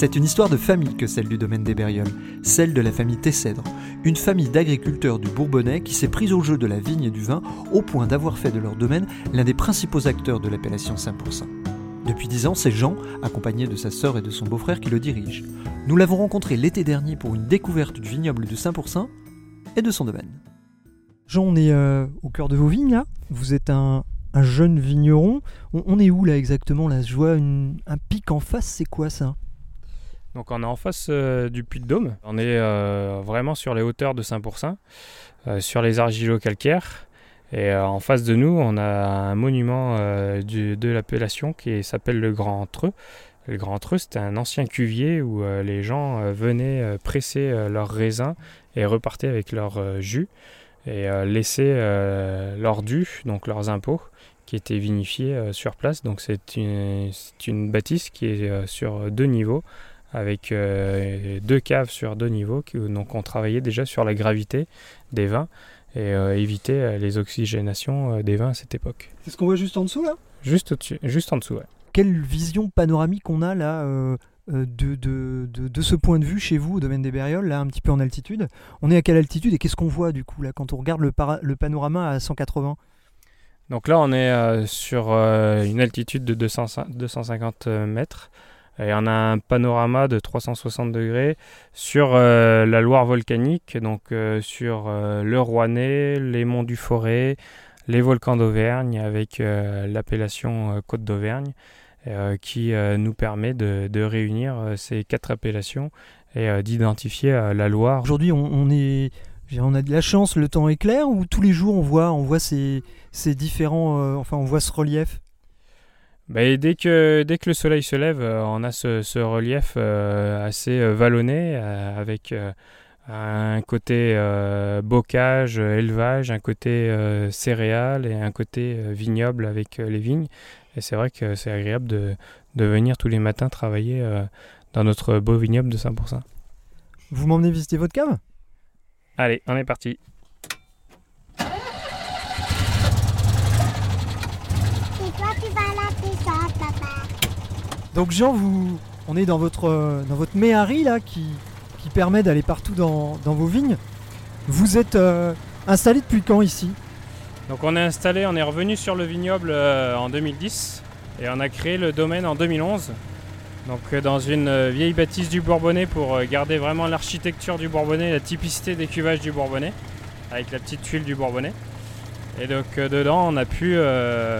C'est une histoire de famille que celle du domaine des Bérioles, celle de la famille Tessèdre, une famille d'agriculteurs du Bourbonnais qui s'est prise au jeu de la vigne et du vin au point d'avoir fait de leur domaine l'un des principaux acteurs de l'appellation 5%. Depuis dix ans, c'est Jean, accompagné de sa sœur et de son beau-frère, qui le dirige. Nous l'avons rencontré l'été dernier pour une découverte du vignoble de 5% et de son domaine. Jean, on est euh, au cœur de vos vignes là. Vous êtes un, un jeune vigneron. On, est où là exactement? Là Je vois un pic en face, c'est quoi ça? Donc on est en face euh, du Puy de Dôme. On est euh, vraiment sur les hauteurs de Saint-Pourçain, euh, sur les argilo-calcaires. Et en face de nous, on a un monument de l'appellation qui s'appelle le Grand Treux. Le Grand Treux, c'était un ancien cuvier où les gens venaient presser leurs raisins et repartaient avec leur jus et euh, laissaient euh, leur dû, donc leurs impôts, qui étaient vinifiés sur place. Donc c'est une, bâtisse qui est sur deux niveaux avec euh, deux caves sur deux niveaux. qui- donc on travaillait déjà sur la gravité des vins et euh, éviter euh, les oxygénations euh, des vins à cette époque. C'est ce qu'on voit juste en dessous là? Juste au-dessus, juste en dessous. ouais. Quelle vision panoramique on a là euh, de, de, de- de ce point de vue chez vous au domaine des Bérioles, là un petit peu en altitude? On est à quelle altitude et qu'est-ce qu'on voit du coup là quand on regarde le, para- le panorama à 180 Donc là, on est euh, sur euh, une altitude de 200 250 mètres. Et on a un panorama de 360 degrés sur euh, la Loire volcanique, donc euh, sur euh, le Rouennais, les monts du Forêt, les volcans d'Auvergne, avec l'appellation Côte d'Auvergne, qui nous permet de, réunir ces quatre appellations et d'identifier la Loire. Aujourd'hui on, a de la chance, le temps est clair ou tous les jours on voit, on voit ces, différents, enfin on voit ce relief? Bah, dès, que, dès que le soleil se lève, euh, on a ce, ce relief euh, assez euh, vallonné avec un côté euh, bocage, élevage, un côté euh, céréales et un côté euh, vignoble avec les vignes. Et c'est vrai que c'est agréable de, de venir tous les matins travailler dans notre beau vignoble de 5%. Vous m'emmenez visiter votre cave? Allez, on est parti. Et toi, tu vas à la piscine, papa. Donc Jean, vous, on est dans votre, euh, dans votre méhari là qui, qui permet d'aller partout dans, dans vos vignes. Vous êtes euh, installé depuis quand ici? Donc on est installé, on est revenu sur le vignoble euh, en 2010 et on a créé le domaine en 2011. Donc dans une vieille bâtisse du Bourbonnais pour garder vraiment l'architecture du Bourbonnais, la typicité des cuvages du Bourbonnais, avec la petite tuile du Bourbonnais. Et donc dedans on a pu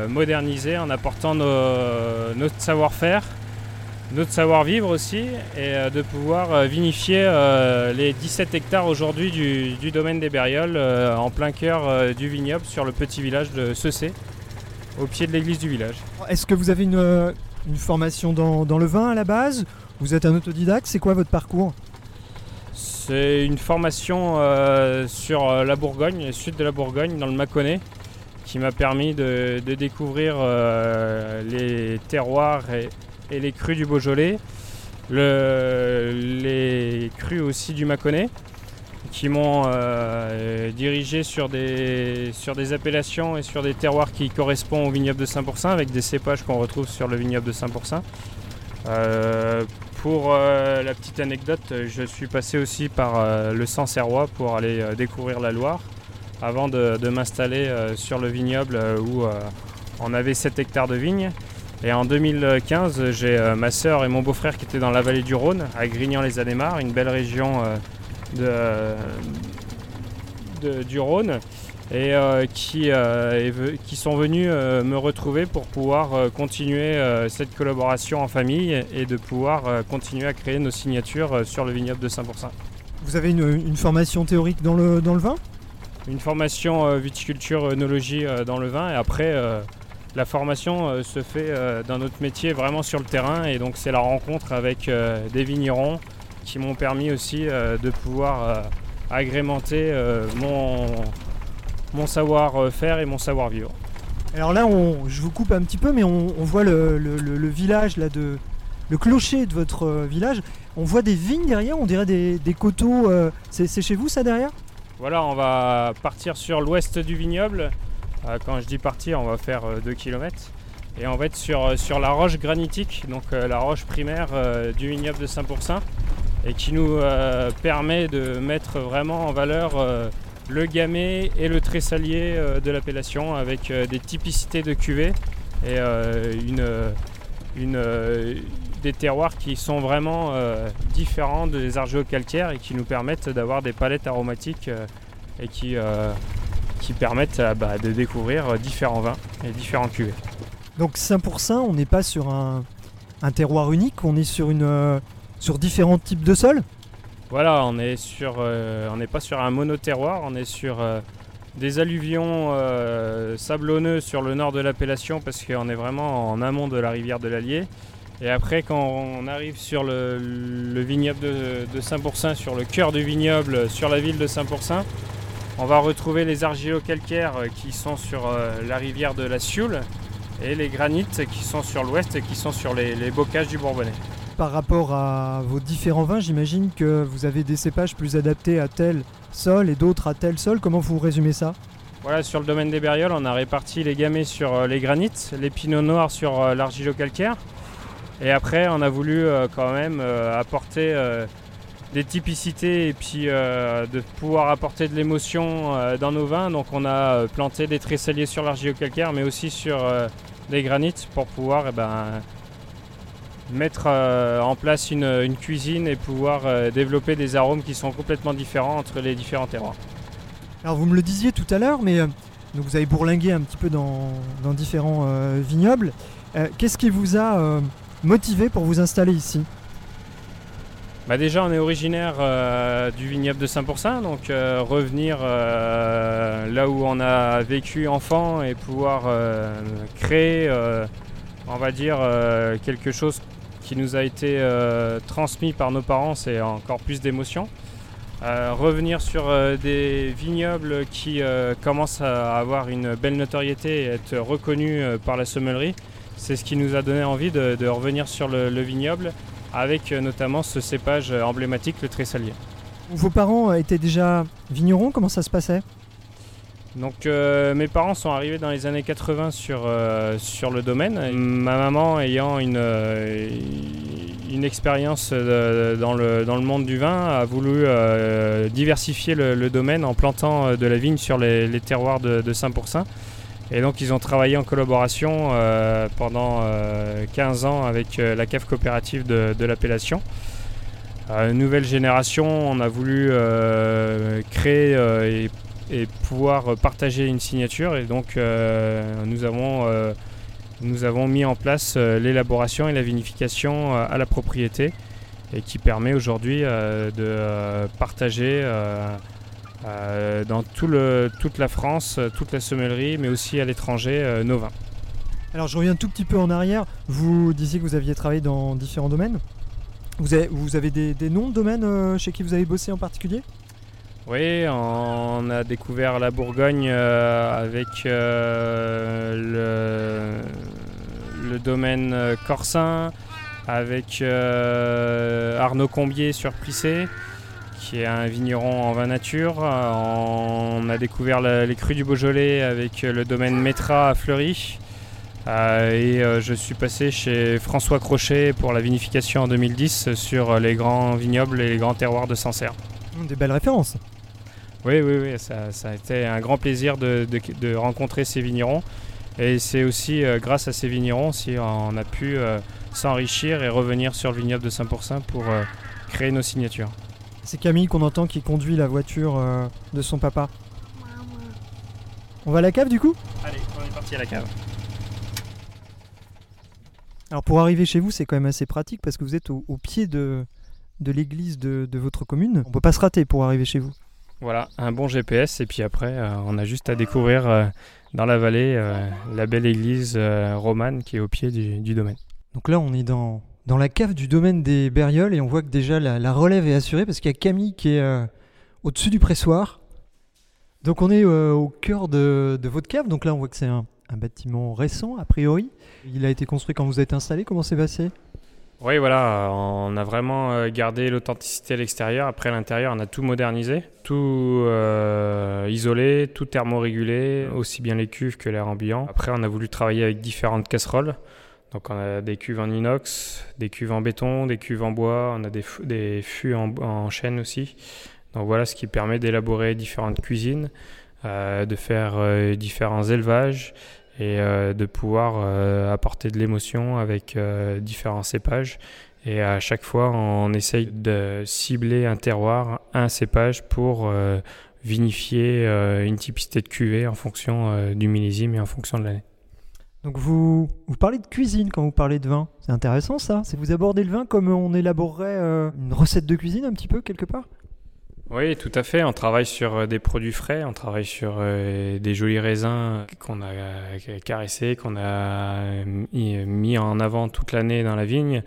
moderniser en apportant nos- notre savoir-faire, notre savoir-vivre aussi, et euh, de pouvoir euh, vinifier euh, les 17 hectares aujourd'hui du, du domaine des Bérioles en plein cœur du vignoble sur le petit village de Cessé, au pied de l'église du village. Est-ce que vous avez une, une formation dans, dans le vin à la base? Vous êtes un autodidacte C'est quoi votre parcours? C'est une formation euh, sur la Bourgogne, le sud de la Bourgogne, dans le Mâconnais, qui m'a permis de, de découvrir euh, les terroirs et, et les crus du Beaujolais, le- les crus aussi du Mâconnais, qui m'ont euh, dirigé sur des, sur des appellations et sur des terroirs qui correspondent au vignoble de 5%, avec des cépages qu'on retrouve sur le vignoble de 5%. Euh, pour euh, la petite anecdote, je suis passé aussi par le Sancerrois pour aller découvrir la Loire avant de, de m'installer sur le vignoble où on avait 7 hectares de vignes. Et en 2015, j'ai euh, ma sœur et mon beau-frère qui étaient dans la vallée du Rhône, à Grignan-les-Adémars, une belle région euh, de, de- du Rhône, et euh, qui, euh, est ve- qui sont venus euh, me retrouver pour pouvoir euh, continuer euh, cette collaboration en famille et de pouvoir euh, continuer à créer nos signatures euh, sur le vignoble de 5%. Vous avez une, une formation théorique dans le, dans le vin? Une formation euh, viticulture œnologie euh, dans le vin et après euh, la formation euh, se fait euh, dans notre métier vraiment sur le terrain et donc c'est la rencontre avec euh, des vignerons qui m'ont permis aussi de pouvoir agrémenter mon, mon savoir-faire et mon savoir-vivre. Alors là, on, je vous coupe un petit peu, mais on, on voit le, le- le- le village, là, de, le clocher de votre village. On voit des vignes derrière, on dirait des, des coteaux. euh, c'est chez vous ça derrière? Voilà, on va partir sur l'ouest du vignoble. Euh, quand je dis partir, on va faire 2 km. Et on va être sur, euh, sur la roche granitique, donc euh, la roche primaire euh, du vignoble de Saint-Pourçain, et qui nous euh, permet de mettre vraiment en valeur euh, le gamay et le tressalier euh, de l'appellation, avec euh, des typicités de cuvée et euh, une, euh, des terroirs qui sont vraiment euh, différents des argilo-calcaires et qui nous permettent d'avoir des palettes aromatiques euh, et qui, euh, qui permettent euh, bah, de découvrir euh, différents vins et différents cuvées. Donc 5%, on n'est pas sur un, un terroir unique, on est sur, une, euh, sur différents types de sols? Voilà, on euh, n'est pas sur un monoterroir, on est sur euh, des alluvions sablonneux sur le nord de l'appellation parce qu'on est vraiment en amont de la rivière de l'Allier. Et après, quand on arrive sur le, le vignoble de, de Saint-Pourçain, sur le cœur du vignoble, sur la ville de Saint-Pourçain, on va retrouver les argilo-calcaires euh, qui sont sur euh, la rivière de la Sioule et les granites qui sont sur l'ouest et qui sont sur les, les bocages du Bourbonnais. Par rapport à vos différents vins, j'imagine que vous avez des cépages plus adaptés à tel sol et d'autres à tel sol. Comment vous résumez ça? Voilà, sur le domaine des Bérioles, on a réparti les gamets sur euh, les granites, les pinots noirs sur l'argilo-calcaire. Et après, on a voulu quand même apporter des typicités et puis euh, de pouvoir apporter de l'émotion euh, dans nos vins. Donc on a euh, planté des tressaliers sur l'argilo-calcaire, mais aussi sur des granites pour pouvoir eh ben, mettre en place une, cuisine et pouvoir développer des arômes qui sont complètement différents entre les différents terroirs. Alors vous me le disiez tout à l'heure, mais vous avez bourlingué un petit peu dans, différents vignobles. Qu'est-ce qui vous a motivé pour vous installer ici? Bah déjà, on est originaire euh, du vignoble de Saint-Pourçain, donc euh, revenir euh, là où on a vécu enfant et pouvoir créer, on va dire, quelque chose qui nous a été transmis par nos parents, c'est encore plus d'émotion. Revenir sur des vignobles qui commencent à avoir une belle notoriété et être reconnus par la sommellerie, c'est ce qui nous a donné envie de, revenir sur le vignoble avec euh, notamment ce cépage euh, emblématique, le tressalier. Vos parents euh, étaient déjà vignerons, comment ça se passait? Donc euh, mes parents sont arrivés dans les années 80 sur, euh, sur le domaine. Ma maman ayant une, euh, une expérience dans, le, dans le monde du vin a voulu diversifier le, le domaine en plantant de la vigne sur les, les terroirs de, de Saint-Pourçain. Et donc ils ont travaillé en collaboration euh, pendant euh, 15 ans avec euh, la cave coopérative de, de l'appellation. Euh, nouvelle génération, on a voulu euh, créer euh, et et pouvoir partager une signature. Et donc, euh, nous, avons, euh, nous avons mis en place euh, l'élaboration et la vinification euh, à la propriété et qui permet aujourd'hui euh, de euh, partager euh, dans tout le, toute la France, euh, toute la sommellerie, mais aussi à l'étranger, euh, nos vins. Alors je reviens tout petit peu en arrière. Vous disiez que vous aviez travaillé dans différents domaines. Vous avez, vous avez des, des noms de domaines euh, chez qui vous avez bossé en particulier? Oui, on a découvert la Bourgogne avec le, le domaine Corsin, avec Arnaud Combier sur Plissé, qui est un vigneron en vin nature. Euh, On a découvert la- les crus du Beaujolais avec euh, le domaine Métra à Fleury. Euh, et euh, je suis passé chez François Crochet pour la vinification en 2010 sur les grands vignobles et les grands terroirs de Sancerre. Hum, Des belles références. Oui, oui, oui, ça, ça a été un grand plaisir de, de- de rencontrer ces vignerons. Et c'est aussi euh, grâce à ces vignerons si on a pu s'enrichir et revenir sur le vignoble de Saint-Pourçain pour créer nos signatures. C'est Camille qu'on entend qui conduit la voiture euh, de son papa. On va à la cave du coup? Allez, on est parti à la cave. Alors pour arriver chez vous, c'est quand même assez pratique parce que vous êtes au, au pied de, de l'église de, de votre commune. On peut pas se rater pour arriver chez vous. Voilà, un bon GPS et puis après, euh, on a juste à découvrir euh, dans la vallée, la belle église romane qui est au pied du, du domaine. Donc là, on est dans, dans la cave du domaine des Berrioles et on voit que déjà la, relève est assurée parce qu'il y a Camille qui est euh, au-dessus du pressoir. Donc on est euh, au cœur de, votre cave. Donc là, on voit que c'est un, bâtiment récent, a priori. Il a été construit quand vous êtes installé. Comment c'est passé? Oui, voilà, on a vraiment euh, gardé l'authenticité à l'extérieur. Après, l'intérieur, on a tout modernisé, tout isolé, tout thermorégulé, aussi bien les cuves que l'air ambiant. Après, on a voulu travailler avec différentes casseroles. Donc, on a des cuves en inox, des cuves en béton, des cuves en bois, on a des, fûts- en, en chêne aussi. Donc, voilà ce qui permet d'élaborer différentes cuisines, euh, de faire euh, différents élevages et euh, de pouvoir apporter de l'émotion avec différents cépages. Et à chaque fois, on essaye de cibler un terroir, un cépage pour vinifier une typicité de cuvée en fonction du millésime et en fonction de l'année. Donc vous, vous parlez de cuisine quand vous parlez de vin. C'est intéressant ça. C'est vous abordez le vin comme on élaborerait euh, une recette de cuisine un petit peu quelque part? Oui, tout à fait. On travaille sur euh, des produits frais, on travaille sur euh, des jolis raisins qu'on a caressés, qu'on a mis en avant toute l'année dans la vigne.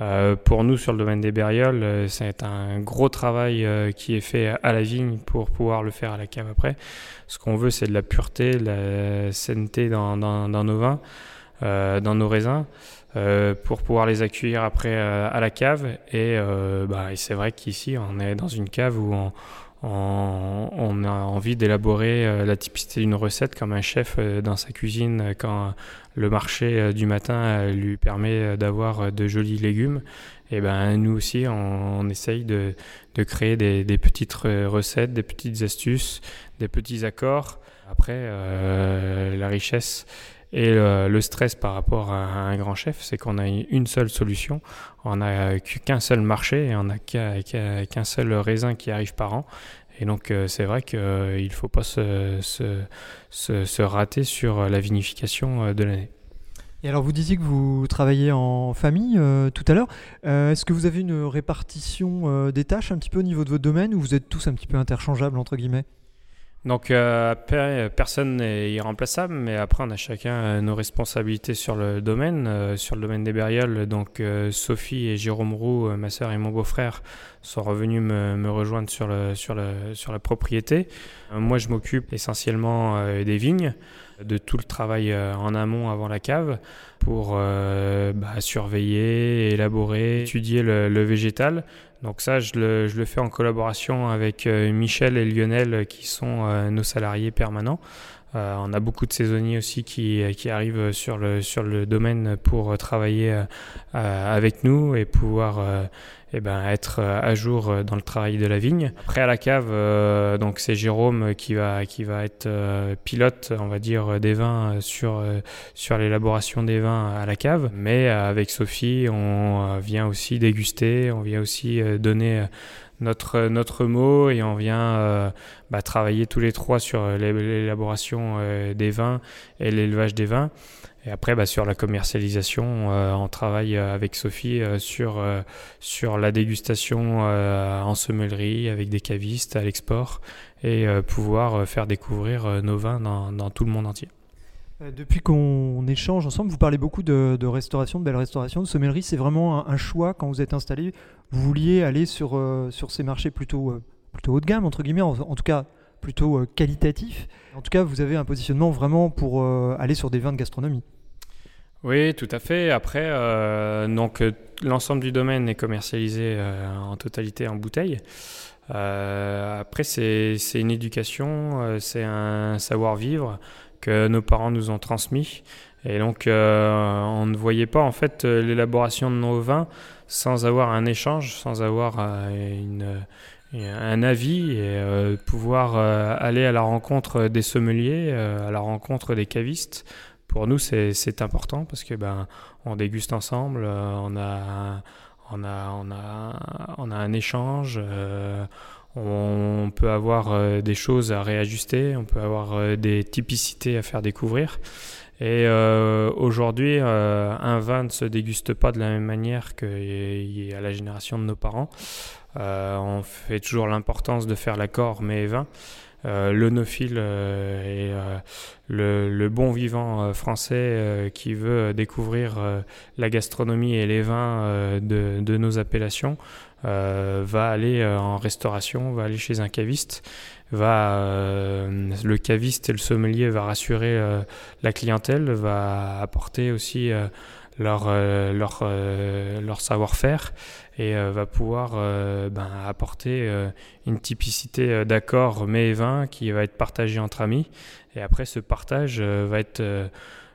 Euh, pour nous, sur le domaine des Bérioles, euh, c'est un gros travail euh, qui est fait à la vigne pour pouvoir le faire à la cave après. Ce qu'on veut, c'est de la pureté, de la sainteté dans, nos vins, dans nos raisins, pour pouvoir les accueillir après à la cave. Et, bah, et c'est vrai qu'ici, on est dans une cave où on, on, a envie d'élaborer euh, la typicité d'une recette comme un chef euh, dans sa cuisine euh, quand le marché du matin lui permet d'avoir de jolis légumes. Et ben nous aussi, on, essaye de, créer des, petites re- recettes, des petites astuces, des petits accords. Après, la richesse et le, le stress par rapport à un grand chef, c'est qu'on a une seule solution. On n'a qu'un seul marché et on n'a qu'un seul raisin qui arrive par an. Et donc, euh, c'est vrai qu'il ne faut pas se, rater sur la vinification euh, de l'année. Et alors vous disiez que vous travaillez en famille euh, tout à l'heure. Euh, Est-ce que vous avez une répartition euh, des tâches un petit peu au niveau de votre domaine ou vous êtes tous un petit peu interchangeables entre guillemets? Donc, euh, personne n'est irremplaçable, mais après, on a chacun euh, nos responsabilités sur le domaine. Euh, sur le domaine des Bérioles, donc Sophie et Jérôme Roux, ma sœur et mon beau-frère, sont revenus me, rejoindre sur, le, sur, le, sur la propriété. Moi, je m'occupe essentiellement des vignes, de tout le travail en amont avant la cave pour euh, bah, surveiller, élaborer, étudier le, végétal. Donc ça, je le, fais en collaboration avec euh, Michel et Lionel qui sont euh, nos salariés permanents. On a beaucoup de saisonniers aussi qui, arrivent sur le, domaine pour travailler avec nous et pouvoir ben, être à jour dans le travail de la vigne. Après à la cave, donc c'est Jérôme qui va, être pilote, on va dire, des vins sur l'élaboration des vins à la cave. Mais euh, avec Sophie, on euh, vient aussi déguster, on vient aussi euh, donner notre, notre mot et on vient bah, travailler tous les trois sur l'é- l'élaboration des vins et l'élevage des vins. Et après, bah, sur la commercialisation, on travaille avec Sophie sur, sur la dégustation en semellerie avec des cavistes à l'export et pouvoir faire découvrir nos vins dans tout le monde entier. Euh, Depuis qu'on échange ensemble, vous parlez beaucoup de, restauration, de belle restauration, de sommellerie. C'est vraiment un, choix quand vous êtes installé. Vous vouliez aller sur, euh, sur ces marchés plutôt, euh, plutôt haut de gamme, entre guillemets, en, tout cas plutôt euh, qualitatif. En tout cas, vous avez un positionnement vraiment pour aller sur des vins de gastronomie. Oui, tout à fait. Après, donc l'ensemble du domaine est commercialisé en totalité en bouteille. Après, c'est une éducation, c'est un savoir-vivre que nos parents nous ont transmis. Et donc, euh, on ne voyait pas en fait euh, l'élaboration de nos vins sans avoir un échange, sans avoir euh, un avis et pouvoir aller à la rencontre des sommeliers, à la rencontre des cavistes pour nous, c'est important parce que ben, on déguste ensemble, on a, on a, on a, on a un échange, on peut avoir euh, des choses à réajuster, on peut avoir euh, des typicités à faire découvrir. Et euh, aujourd'hui, un vin ne se déguste pas de la même manière a la génération de nos parents. On fait toujours l'importance de faire l'accord mets et vin. Euh, l'onophile et le, le, bon vivant français qui veut découvrir la gastronomie et les vins de, de, nos appellations va aller en restauration, va aller chez un caviste va le caviste et le sommelier va rassurer la clientèle, va apporter aussi leur, euh, leur, euh, leur savoir-faire et euh, va pouvoir ben, apporter une typicité d'accord mets et vin qui va être partagé entre amis. Et après, ce partage va être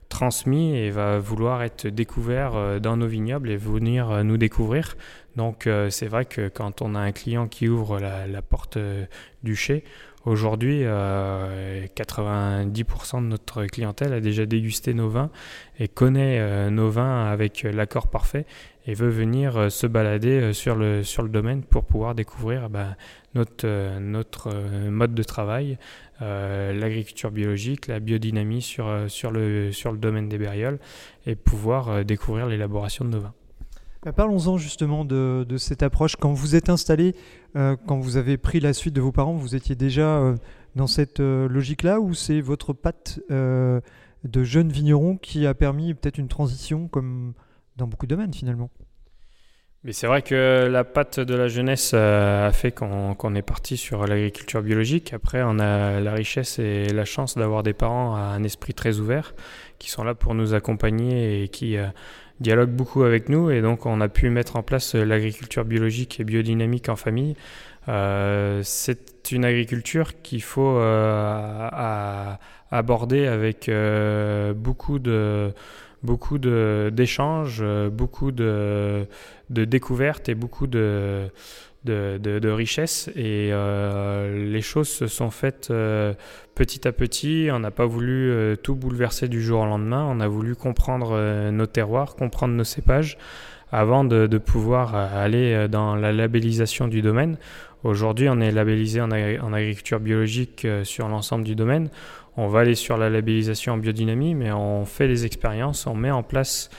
transmis et va vouloir être découvert dans nos vignobles et venir nous découvrir. Donc c'est vrai que quand on a un client qui ouvre la, la porte du chai, Aujourd'hui, 90% euh, de notre clientèle a déjà dégusté nos vins et connaît euh, nos vins avec l'accord parfait et veut venir euh, se balader sur le, sur le domaine pour pouvoir découvrir bah, notre, notre mode de travail, l'agriculture biologique, la biodynamie sur, sur, le, sur le domaine des bérioles et pouvoir découvrir l'élaboration de nos vins. Bah, parlons-en justement de, cette approche. Quand vous êtes installé, euh, quand vous avez pris la suite de vos parents, vous étiez déjà euh, dans cette euh, logique-là ou c'est votre patte de jeune vigneron qui a permis peut-être une transition comme dans beaucoup de domaines finalement? Mais c'est vrai que la patte de la jeunesse a fait qu'on est parti sur l'agriculture biologique. Après, on a la richesse et la chance d'avoir des parents à un esprit très ouvert qui sont là pour nous accompagner et qui dialogue beaucoup avec nous et donc on a pu mettre en place euh, l'agriculture biologique et biodynamique en famille. Euh, c'est une agriculture qu'il faut euh, aborder avec beaucoup de beaucoup d'échanges, beaucoup de, de, découvertes et beaucoup de, de, richesse et euh, les choses se sont faites euh, petit à petit. On n'a pas voulu euh, tout bouleverser du jour au lendemain. On a voulu comprendre nos terroirs, comprendre nos cépages avant de, pouvoir aller dans la labellisation du domaine. Aujourd'hui, on est labellisé en, en agriculture biologique sur l'ensemble du domaine. On va aller sur la labellisation en biodynamie, mais on fait des expériences, on met en place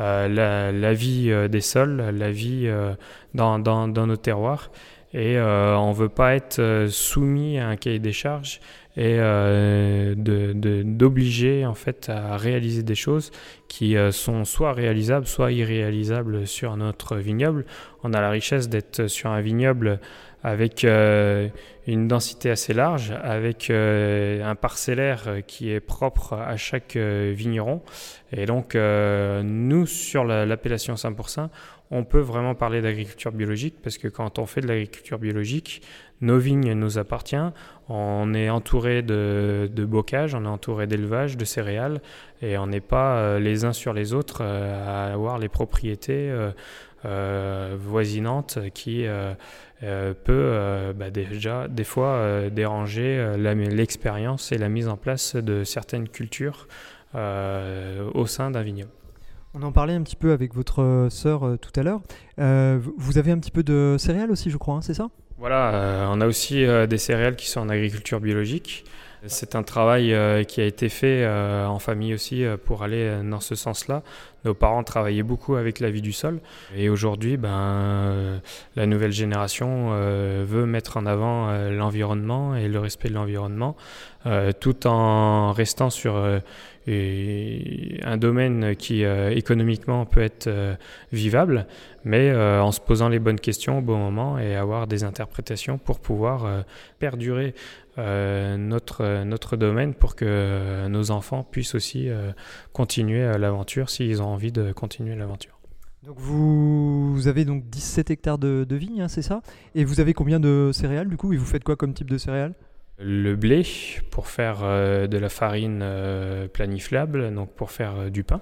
euh, la, vie euh, des sols, la vie euh, dans, nos terroirs. Et on ne veut pas être soumis à un cahier des charges et d'obliger en fait à réaliser des choses qui sont soit réalisables, soit irréalisables sur notre vignoble. On a la richesse d'être sur un vignoble avec euh, une densité assez large, avec euh, un parcellaire qui est propre à chaque euh, vigneron. Et donc, nous, sur l'appellation 5%, on peut vraiment parler d'agriculture biologique parce que quand on fait de l'agriculture biologique, nos vignes nous appartiennent, on est entouré de, de bocage, on est entouré d'élevage, de céréales, et on n'est pas les uns sur les autres à avoir les propriétés voisinantes qui euh, peut euh, bah, déjà des fois euh, déranger l'expérience et la mise en place de certaines cultures au sein d'un vignoble. On en parlait un petit peu avec votre sœur tout à l'heure. vous avez un petit peu de céréales aussi, je crois, hein, c'est ça? Voilà, on a aussi des céréales qui sont en agriculture biologique. C'est un travail qui a été fait en famille aussi pour aller dans ce sens-là. Nos parents travaillaient beaucoup avec la vie du sol. Et aujourd'hui, ben, euh, la nouvelle génération euh, veut mettre en avant euh, l'environnement et le respect de l'environnement, tout en restant sur un domaine qui économiquement peut être vivable, mais en se posant les bonnes questions au bon moment et avoir des interprétations pour pouvoir perdurer notre, notre domaine pour que nos enfants puissent aussi continuer l'aventure s'ils ont envie de continuer l'aventure. Donc vous, avez donc 17 hectares de, vignes, hein, c'est ça? Et vous avez combien de céréales du coup? Et vous faites quoi comme type de céréales? Le blé pour faire euh, de la farine euh, planiflable, donc pour faire euh, du pain.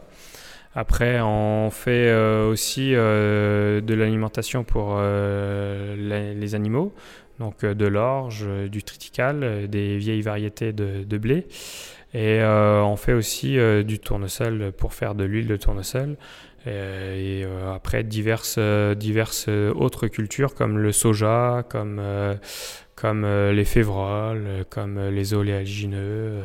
Après, on fait aussi de l'alimentation pour les, animaux, donc de l'orge, du triticale, des vieilles variétés de, de blé. Et euh, on fait aussi euh, du tournesol pour faire de l'huile de tournesol. Et, euh, après, diverses, diverses autres cultures comme le soja, comme, comme les févroles, comme les oléagineux.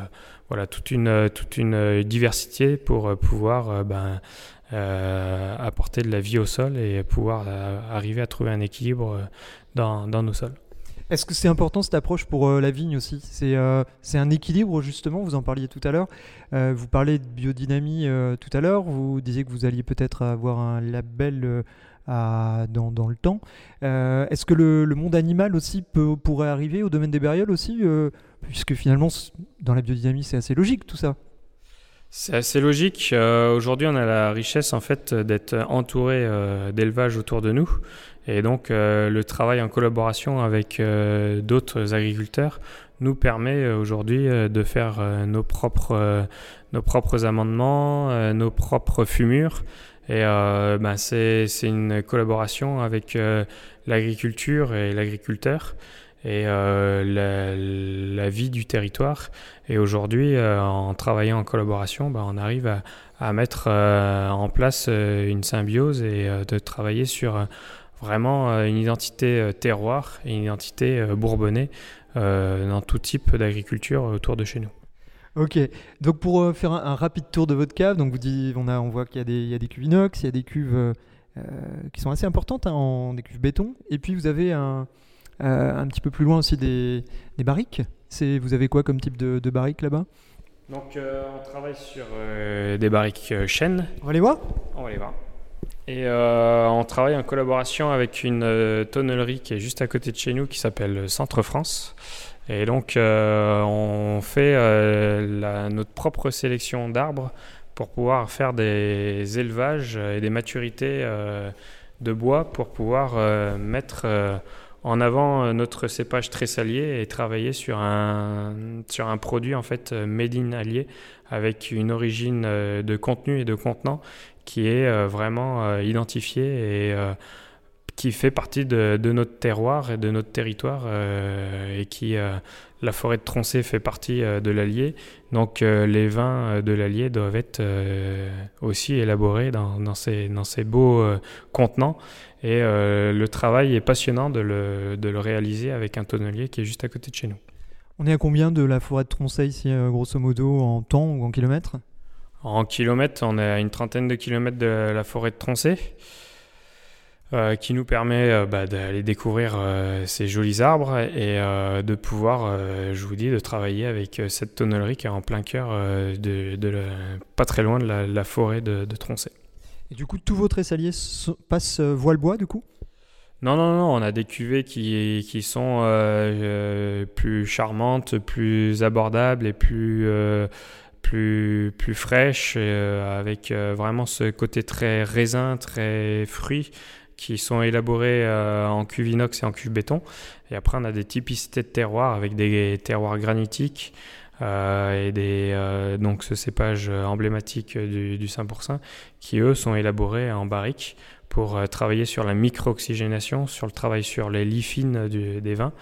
voilà, toute une, toute une diversité pour pouvoir ben, apporter de la vie au sol et pouvoir arriver à trouver un équilibre dans, dans nos sols. Est-ce que c'est important cette approche pour euh, la vigne aussi? C'est euh, c'est un équilibre justement, vous en parliez tout à l'heure. Euh, vous parlez de biodynamie tout à l'heure, vous disiez que vous alliez peut-être avoir un label dans, dans le temps. Est-ce que le, le monde animal aussi peut, pourrait arriver au domaine des bérioles aussi Puisque finalement, dans la biodynamie, c'est assez logique tout ça? C'est assez logique. Euh, Aujourd'hui, on a la richesse en fait d'être entouré euh, d'élevages autour de nous, et donc euh, le travail en collaboration avec d'autres agriculteurs nous permet aujourd'hui de faire nos propres amendements, nos propres fumures. Et ben, c'est une collaboration avec l'agriculture et l'agriculteur et euh, la, vie du territoire. Et aujourd'hui, euh, en travaillant en collaboration, ben, on arrive à, mettre euh, en place une symbiose et de travailler sur vraiment une identité terroir et une identité bourbonnais dans tout type d'agriculture autour de chez nous. Ok, donc pour faire un, rapide tour de votre cave, donc vous dites, on, a, on voit qu'il y, a des- il y a des cuves inox, il y a des cuves qui sont assez importantes, hein, en, des cuves béton, et puis vous avez un, euh, un petit peu plus loin aussi des, des barriques. Vous avez quoi comme type de, de barriques là-bas? Donc euh, on travaille sur euh, des barriques chênes On va les voir? On va les voir. Et on travaille en collaboration avec une tonnellerie qui est juste à côté de chez nous qui s'appelle Centre France. Et donc on fait la- notre propre sélection d'arbres pour pouvoir faire des élevages et des maturités de bois pour pouvoir mettre en avant euh, notre cépage très salier et travailler sur un, sur un produit en fait euh, made in allié avec une origine euh, de contenu et de contenant qui est vraiment identifié et qui fait partie de, notre terroir et de notre territoire et qui la forêt de Troncé fait partie de l'Allier. Donc les vins de l'Allier doivent être aussi élaborés dans, ces, dans ces beaux contenants et euh, le travail est passionnant de le, de le réaliser avec un tonnelier qui est juste à côté de chez nous. On est à combien de la forêt de Tronçay ici, euh, grosso modo, en temps ou en kilomètres? En kilomètres, on est à une trentaine de kilomètres de la forêt de Troncé, euh, qui nous permet euh, bah, d'aller découvrir euh, ces jolis arbres et de pouvoir, je vous dis, de travailler avec cette tonnellerie qui est en plein cœur, de, de la- pas très loin de la, la forêt de, de. Et du coup, tous vos tressaliers passent euh, voile-bois, du coup? Non, non, non, on a des cuvées qui, qui sont euh, euh, plus charmantes, plus abordables et plus, plus, plus fraîches, avec vraiment ce côté très raisin, très fruit, qui sont élaborés en cuve inox et en cuve béton. Et après, on a des typicités de terroirs avec des terroirs granitiques. Euh, et des, euh, donc ce cépage emblématique du, du 5% qui eux sont élaborés en barrique pour euh, travailler sur la micro-oxygénation, sur le travail sur les lits fines du- des vins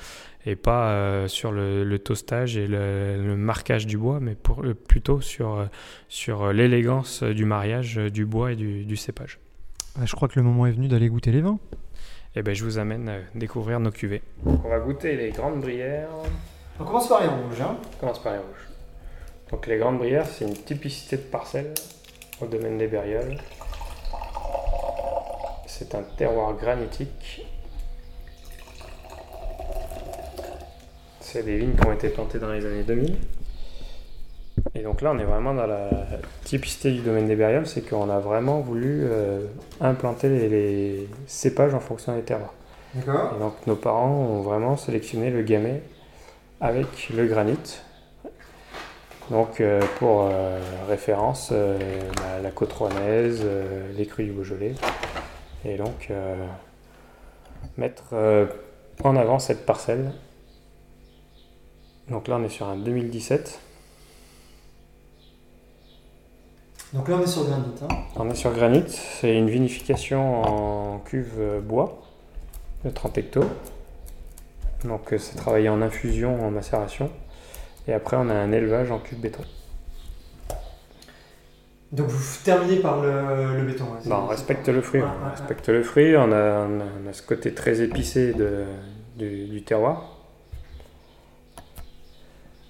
et pas euh, sur le, le toastage et le, le marquage du bois, mais pour, euh, plutôt sur, sur l'élégance du mariage du bois et du, du cépage. Ah, Je crois que le moment est venu d'aller goûter les vins. Et ben, je vous amène euh, découvrir nos cuvées. On va goûter les grandes brières. On commence par les rouges. Hein On commence par les rouges. Donc les grandes brières, c'est une typicité de parcelle au domaine des Bérioles. C'est un terroir granitique. C'est des vignes qui ont été plantées dans les années 2000. Et donc là, on est vraiment dans la typicité du domaine des Bérioles, c'est qu'on a vraiment voulu euh, implanter les, les cépages en fonction des terroirs. D'accord. Et donc nos parents ont vraiment sélectionné le gamay avec le granit. Donc euh, pour euh, référence, euh, bah, la côte rouennaise, les crues du Beaujolais. Et donc mettre en avant cette parcelle. Donc là on est sur un 2017. Donc là, on est sur granit. Hein On est sur granit, c'est une vinification en cuve bois de 30 hectos. Donc euh, c'est travaillé en infusion, en macération. Et après on a un élevage en cuve béton. Donc vous terminez par le, le béton. Bah, on respecte le fruit, on respecte le fruit, on a, on ce côté très épicé de, du, du terroir.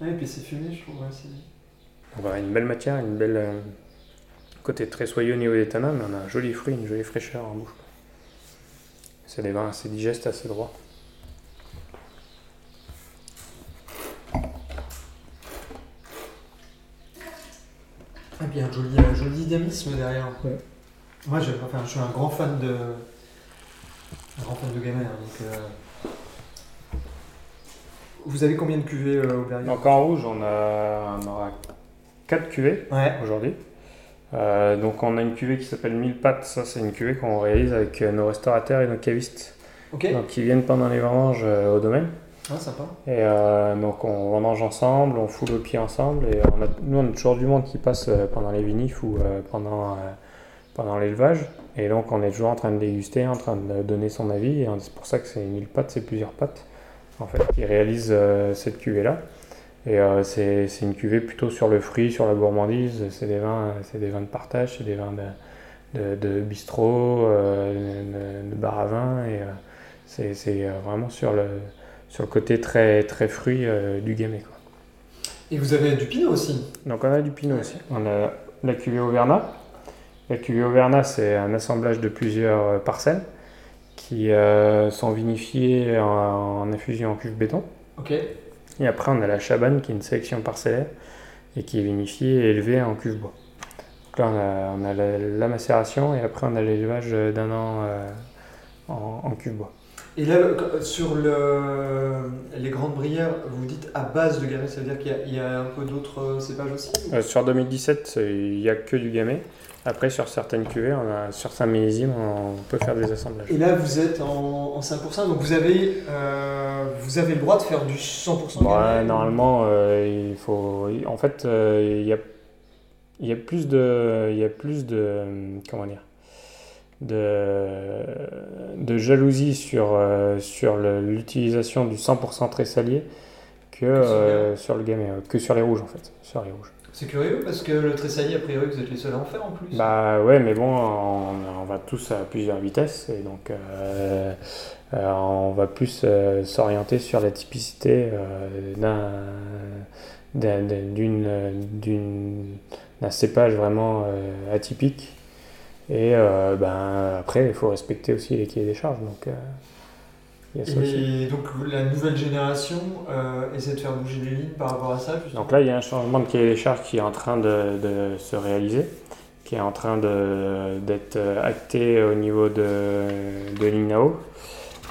Ouais, et puis c'est fumé, je trouve. On a une belle matière, une belle euh, côté très soyeux au niveau des tanins, mais on a un joli fruit, une jolie fraîcheur en bouche. C'est des vins assez digestes, assez droits. Puis un joli, un joli dynamisme derrière. Ouais. Moi, je, enfin, je suis un grand fan de. Un grand fan de Gamay. hein, donc, euh, Vous avez combien de cuvées euh, au Berrier Donc en rouge, on, a, on aura 4 cuvées Ouais. aujourd'hui. Euh, donc on a une cuvée qui s'appelle 1000 pattes. Ça, c'est une cuvée qu'on réalise avec nos restaurateurs et nos cavistes. Ok. Donc qui viennent pendant les vendanges euh, au domaine. Ah, sympa. Et euh, donc on vendange ensemble, on fout le pied ensemble. Et on a, nous, on a toujours du monde qui passe euh, pendant les vinifs ou euh, pendant, euh, pendant l'élevage. Et donc on est toujours en train de déguster, en train de donner son avis. Et c'est pour ça que c'est 1000 pattes, c'est plusieurs pattes en fait, qui réalisent euh, cette cuvée-là. Et euh, c'est une cuvée plutôt sur le fruit, sur la gourmandise. C'est des vins, des vins de partage, c'est des vins de, de, bistrot, euh, de, de bar à vin. Et euh, c'est euh, vraiment sur le, sur le côté très, très fruit euh, du gamay. Quoi. Et vous avez du pinot aussi. Donc on a du pinot aussi. On a la cuvée Auvergnat. La cuvée Auvergnat, c'est un assemblage de plusieurs euh, parcelles qui euh, sont vinifiées en, en infusion en cuve béton. Ok. Et après, on a la Chabanne, qui est une sélection parcellaire et qui est vinifiée et élevée en cuve bois. Donc là, on a, on a la, la macération et après, on a l'élevage d'un an euh, en, en cuve bois. Et là, sur le, les grandes brières, vous dites à base de Gamay, ça veut dire qu'il y a- il y, a un peu d'autres euh, cépages aussi Euh, sur 2017, il n'y a que du gamay. Après, sur certaines cuvées, on a, sur certains millésimes, on peut faire des assemblages. Et là, vous êtes en, en 5%, donc vous avez, euh, vous avez le droit de faire du 100% Bon, Gamay ouais, normalement, euh, il faut. En fait, il y a, y a plus de, il y a plus de, comment dire, de, de jalousie sur euh, sur l'utilisation du 100% tressalier que sur le euh, sur le gamay, euh, que sur les rouges en fait, sur les rouges. C'est curieux parce que le tressaillier, a priori, vous êtes les seuls à en faire en plus. Bah ouais, mais bon, on, on va tous à plusieurs vitesses et donc euh, euh, on va plus euh, s'orienter sur la typicité d'un cépage vraiment atypique. Et euh, ben après, il faut respecter aussi les cahiers des charges. Donc euh, il y a ça aussi. Et donc la nouvelle génération euh, essaie de faire bouger les lignes par rapport à ça. justement? Donc là, il y a un changement de cahier des charges qui est en train de, de se réaliser, qui est en train d'être acté au niveau de, de l'INAO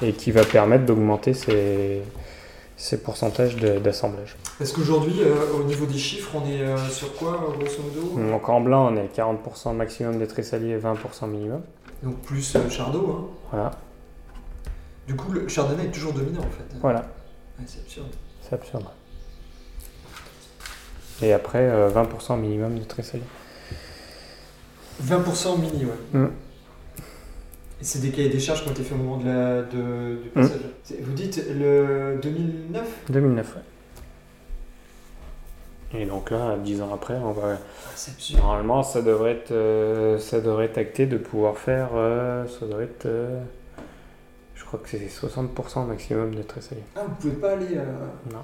et qui va permettre d'augmenter ces, ces pourcentages de- d'assemblage. Parce qu'aujourd'hui, euh, au niveau des chiffres, on est euh, sur quoi, euh, grosso modo Donc en blanc, on est 40% maximum des tressaliers et 20% minimum. Donc plus euh, Chardot. Hein. Voilà, Du coup, le Chardonnay est toujours dominant en fait. voilà, Ouais, c'est absurde. c'est absurde. Et après, euh, 20% minimum de tressaliers. 20% mini, ouais. Mm. Et c'est des cahiers des charges qui ont été faits au moment de la, de, du Mm. passage. Vous dites le 2009 2009, ouais. Et donc là, 10 ans après, on va, Ah. Normalement, ça devrait être, euh, ça devrait être acté de pouvoir faire, euh, ça devrait être, euh, je crois que c'est 60% maximum de tressaliers. Ah, vous pouvez pas aller. euh,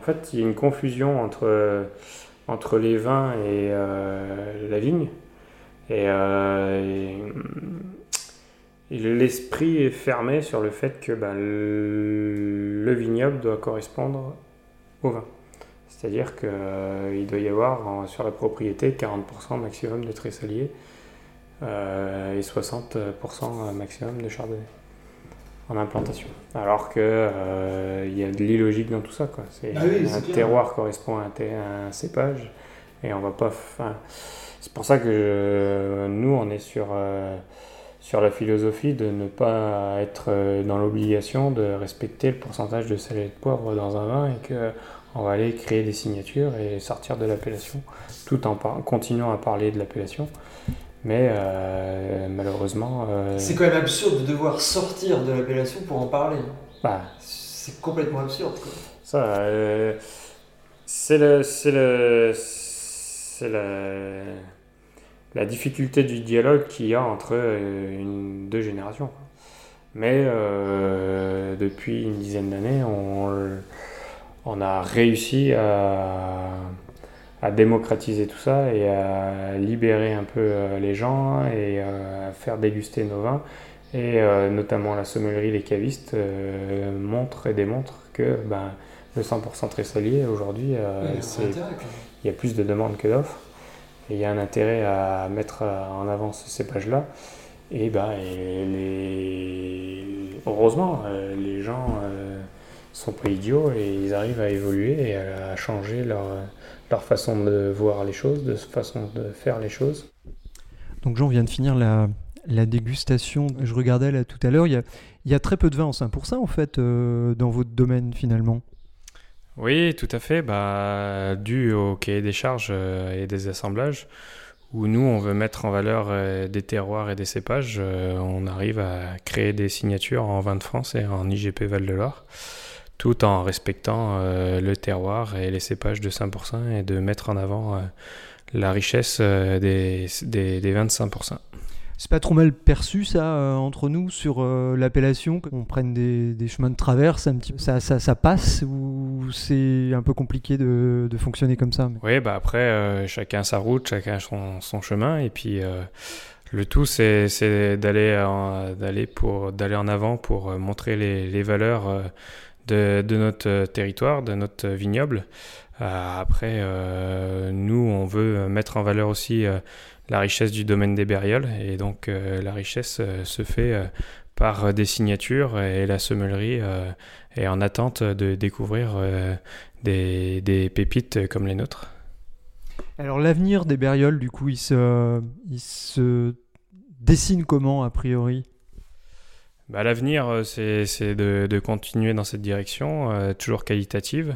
En fait, il y a une confusion entre, entre les vins et la vigne. Et, euh, et- et l'esprit est fermé sur le fait que ben, le, le vignoble doit correspondre au vin. C'est-à-dire qu'il doit y avoir en- sur la propriété 40% maximum de tressalier euh, et 60% maximum de chardonnay en implantation. Alors que euh, il y a de l'illogique dans tout ça. Quoi. Ah oui, un terroir correspond à un, ter- à un cépage et on va pas. c'est pour ça que je- nous on est sur euh, sur la philosophie de ne pas être euh, dans l'obligation de respecter le pourcentage de sel et de poivre dans un vin et que on va aller créer des signatures et sortir de l'appellation tout en par- continuant à parler de l'appellation. Mais euh, malheureusement, euh, C'est quand même absurde de devoir sortir de l'appellation pour en parler. bah, C'est complètement absurde, quoi. Ça, euh, c'est le, c'est le, c'est la, la difficulté du dialogue qu'il y a entre euh, une, deux générations. Mais euh, depuis une dizaine d'années, on, on a réussi à, à démocratiser tout ça et à libérer un peu euh, les gens et à faire déguster nos vins. Et euh, notamment la sommellerie, les cavistes euh, montrent et démontrent que ben, le 100% tressalier aujourd'hui, il y a plus de demandes que d'offres. Il y a un intérêt à mettre en avant ce cépage-là. Et, et les... heureusement, euh, les gens euh, sont pas idiots et ils arrivent à évoluer et à changer leur, façon de voir les choses, de façon de faire les choses. Donc Jean vient de finir la, dégustation. Je regardais là tout à l'heure, il y a, très peu de vin en 5% en fait euh, dans votre domaine finalement. Oui, tout à fait. Bah, dû au cahier des charges et des assemblages où nous, on veut mettre en valeur euh, des terroirs et des cépages, euh, on arrive à créer des signatures en vin de France et en IGP Val-de-Loire, tout en respectant euh, le terroir et les cépages de 5% et de mettre en avant la richesse des, des, des vins de 5%. C'est pas trop mal perçu ça euh, entre nous sur euh, l'appellation, qu'on prenne des, chemins de traverse, un petit, ça, ça, ça passe ou c'est un peu compliqué de, fonctionner comme ça Oui, bah après, euh, chacun sa route, chacun son, chemin et puis le tout c'est d'aller en avant pour montrer les, valeurs de, notre territoire, de notre vignoble. Après, nous on veut mettre en valeur aussi la richesse du domaine des Bérioles. Et donc euh, la richesse euh, se fait euh, par des signatures et la sommellerie est en attente de découvrir des, des pépites comme les nôtres. Alors l'avenir des Bérioles, du coup, il se, il se dessine comment a priori? Bah, L'avenir, c'est de, de, continuer dans cette direction, toujours qualitative,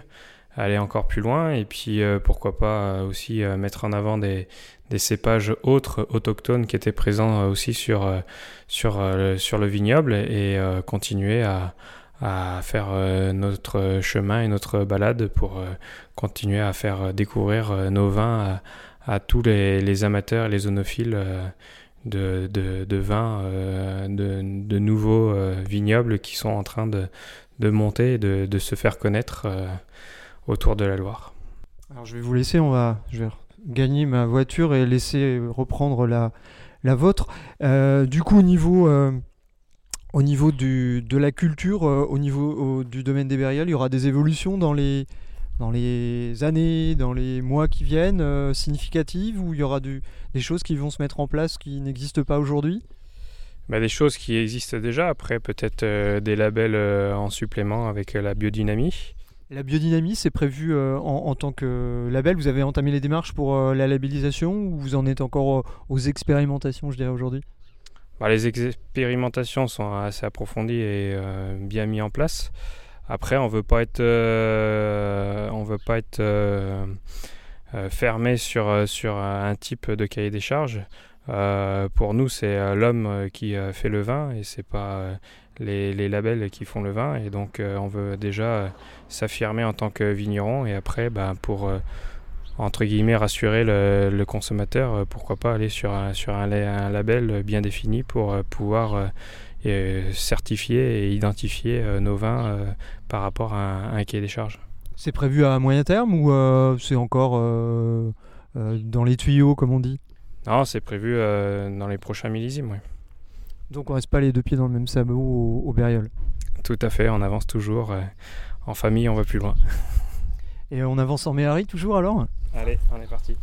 aller encore plus loin et puis pourquoi pas aussi mettre en avant des, cépages autres autochtones qui étaient présents euh, aussi sur, euh, sur, euh, sur le vignoble et continuer à, à faire notre chemin et notre balade pour continuer à faire découvrir nos vins à, tous les, amateurs et les zonophiles de, de, vins, de, de, nouveaux vignobles qui sont en train de, de monter et de, de se faire connaître autour de la Loire. Alors je vais vous laisser, on va, je vais gagner ma voiture et laisser reprendre la, la vôtre. Euh, du coup, au niveau, euh, au niveau du, de la culture, euh, au niveau du domaine des bériales, il y aura des évolutions dans les, dans les années, dans les mois qui viennent, significatives, ou il y aura du, des choses qui vont se mettre en place qui n'existent pas aujourd'hui? Bah, des choses qui existent déjà, après peut-être des labels en supplément avec la biodynamie. La biodynamie, c'est prévu euh, en, tant que label. Vous avez entamé les démarches pour euh, la labellisation ou vous en êtes encore euh, aux expérimentations, je dirais, aujourd'hui? Bah, Les expérimentations sont assez approfondies et bien mises en place. Après, on veut pas être, on veut pas être fermé sur, sur un type de cahier des charges. pour nous, c'est l'homme qui fait le vin et c'est pas les, labels qui font le vin. Et donc, euh, on veut déjà euh, s'affirmer en tant que vigneron. Et après, bah, pour, euh, entre guillemets, rassurer le, consommateur, pourquoi pas aller sur un, sur un, label bien défini pour pouvoir certifier et identifier nos vins par rapport à un, cahier des charges. C'est prévu à moyen terme ou c'est encore dans les tuyaux, comme on dit? Non, c'est prévu dans les prochains millésimes, oui. Donc on reste pas les deux pieds dans le même sabot au, au Tout à fait, on avance toujours. Euh, en famille, on va plus loin. Et on avance en Méhari toujours alors? Allez, on est parti.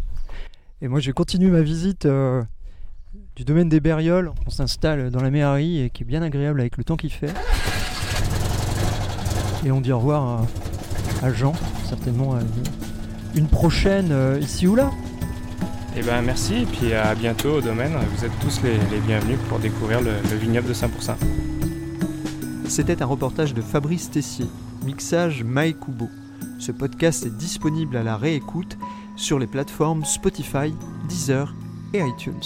Et moi je vais continuer ma visite euh, du domaine des Bérioles. On s'installe dans la Méhari et qui est bien agréable avec le temps qu'il fait. Et on dit au revoir à, Jean, certainement à une, prochaine euh, ici ou là. Eh ben merci et puis à bientôt au domaine. Vous êtes tous les, bienvenus pour découvrir le, le vignoble de 5%. C'était un reportage de Fabrice Tessier, mixage Mike Kubo. Ce podcast est disponible à la réécoute sur les plateformes Spotify, Deezer et iTunes.